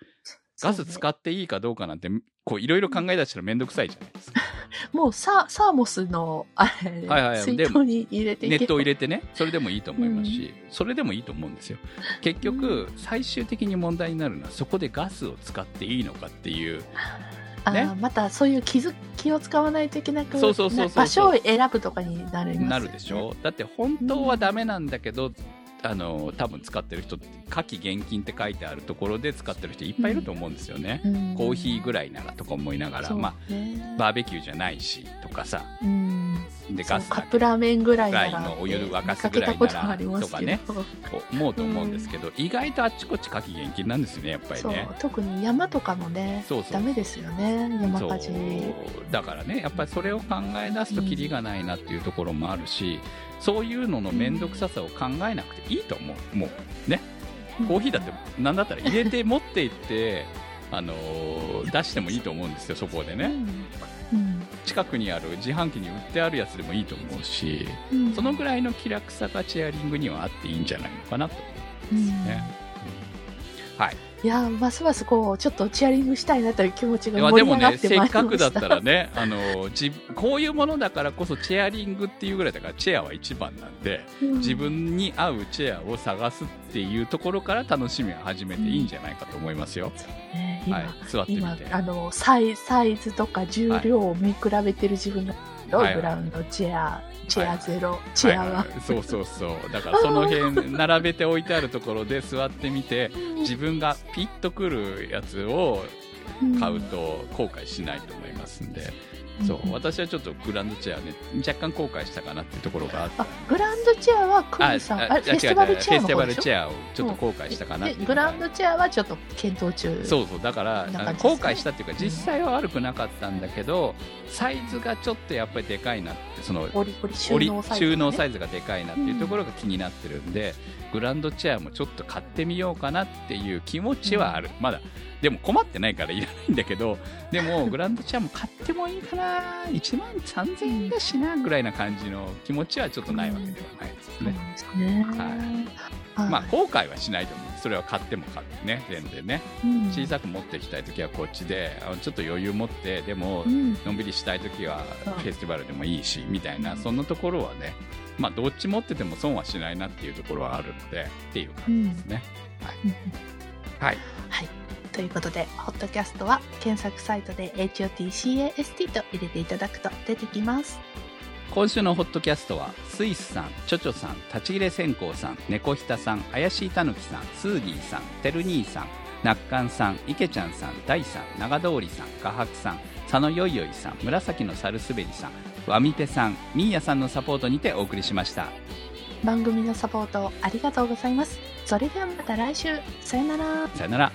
Speaker 2: ガス使っていいかどうかなんて、こういろいろ考え出したらめんどくさいじゃないですか。
Speaker 1: もうササーモスの、あれ、
Speaker 2: はいはい。
Speaker 1: 水筒に入れていけば。
Speaker 2: 熱湯入れてね、それでもいいと思いますし、それでもいいと思うんですよ。結局、最終的に問題になるのはそこでガスを使っていいのかっていう、ね。
Speaker 1: またそういう気づ気を使わないといけなく場所を選ぶとかになりますよね。
Speaker 2: なるでしょ。だって本当はダメなんだけど、あの多分使ってる人って火気厳禁って書いてあるところで使ってる人いっぱいいると思うんですよね、
Speaker 1: うん。
Speaker 2: コーヒーぐらいならとか思いながら、ま
Speaker 1: ね。
Speaker 2: あバーベキューじゃないしとかさ。
Speaker 1: うん。
Speaker 2: でガスだ
Speaker 1: カップラーメンぐらい
Speaker 2: のお湯沸かすぐらいなら
Speaker 1: ますけど。
Speaker 2: と思うと思うんですけど、意外とあっちこっち火気厳禁なんですよねやっぱりね。
Speaker 1: 特に山とかもね。
Speaker 2: そうそう。
Speaker 1: ダメですよね山火事。
Speaker 2: だからねやっぱりそれを考え出すとキリがないなっていうところもあるし、そういうのの面倒くささを考えなくていいと思う。もうねコーヒーだってなんだったら入れて持って行ってあのー出してもいいと思うんですよそこでね。
Speaker 1: うん。
Speaker 2: 近くにある自販機に売ってあるやつでもいいと思うし
Speaker 1: うん。
Speaker 2: そのぐらいの気楽さがチェアリングにはあっていいんじゃないのかなと思いますね、うん。はい。
Speaker 1: いやー、ますますこう、ちょっとチアリングしたいなという気持ちが盛り上がって
Speaker 2: せ
Speaker 1: まいりました。
Speaker 2: っかくだったらね、あの、じこういうものだからこそチェアリングっていうぐらいだから、チェアは一番なんで、
Speaker 1: うん
Speaker 2: 自分に合うチェアを探すっていうところから楽しみを始めていいんじゃないかと思いますよ。
Speaker 1: ね今、
Speaker 2: はい。座ってみ
Speaker 1: 今
Speaker 2: て。
Speaker 1: あのサイサイズとか重量を見比べてる自分の、
Speaker 2: はい
Speaker 1: グラウンドチェアチェアゼロ、
Speaker 2: はい。
Speaker 1: チェアは、
Speaker 2: はいはいそうそうそう。だからその辺並べて置いてあるところで座ってみて、自分がピッとくるやつを買うと後悔しないと思いますんで、そう、私はちょっとグランドチェアね、若干後悔したかなっていうところがあって。
Speaker 1: あ、グラウンドチェアはクミさん、あ
Speaker 2: あ
Speaker 1: フェスティバルチェアの
Speaker 2: フェスティバルチェアをちょっと後悔したかなう
Speaker 1: でグラウンドチェアはちょっと検討中。
Speaker 2: そうそうだから、
Speaker 1: ね。
Speaker 2: 後悔したっていうか実際は悪くなかったんだけどサイズがちょっとやっぱりでかいなってその
Speaker 1: 折収納サイズ、
Speaker 2: がでかいなっていうところが気になってるんで、グランドチェアもちょっと買ってみようかなっていう気持ちはある、まだでも困ってないからいらないんだけどでもグランドチェアも買ってもいいかな。1万3000円だしなぐらいな感じの気持ちはちょっとないわけではないですね、
Speaker 1: ですね。はい
Speaker 2: まあ後悔はしないと思う。それは買っても買ってね。全然ね。
Speaker 1: うん。
Speaker 2: 小さく持っていきたい時はこっちでちょっと余裕持ってでも
Speaker 1: うん。
Speaker 2: のんびりしたい時は
Speaker 1: う。ん
Speaker 2: フェスティバルでもいいしみたいなそんなところはねまあどっち持ってても損はしないなっていうところはあるのでっていう感じですね、
Speaker 1: うん。
Speaker 2: はい。
Speaker 1: はい。ということで、ホットキャストは検索サイトで HOTCAST と入れていただくと出てきます。
Speaker 2: 今週のホットキャストはスイスさんチョチョさん立ち切れ線香さん猫ひたさん怪しいたぬきさんスーギーさんてる兄さんなっかんさんいけちゃんさん大さん長通りさん画伯さん佐野よいよいさん紫のサルスベリさんわみぺさんみーやさんのサポートにてお送りしました
Speaker 1: 番組のサポートありがとうございます。それではまた来週。さよなら。
Speaker 2: さよなら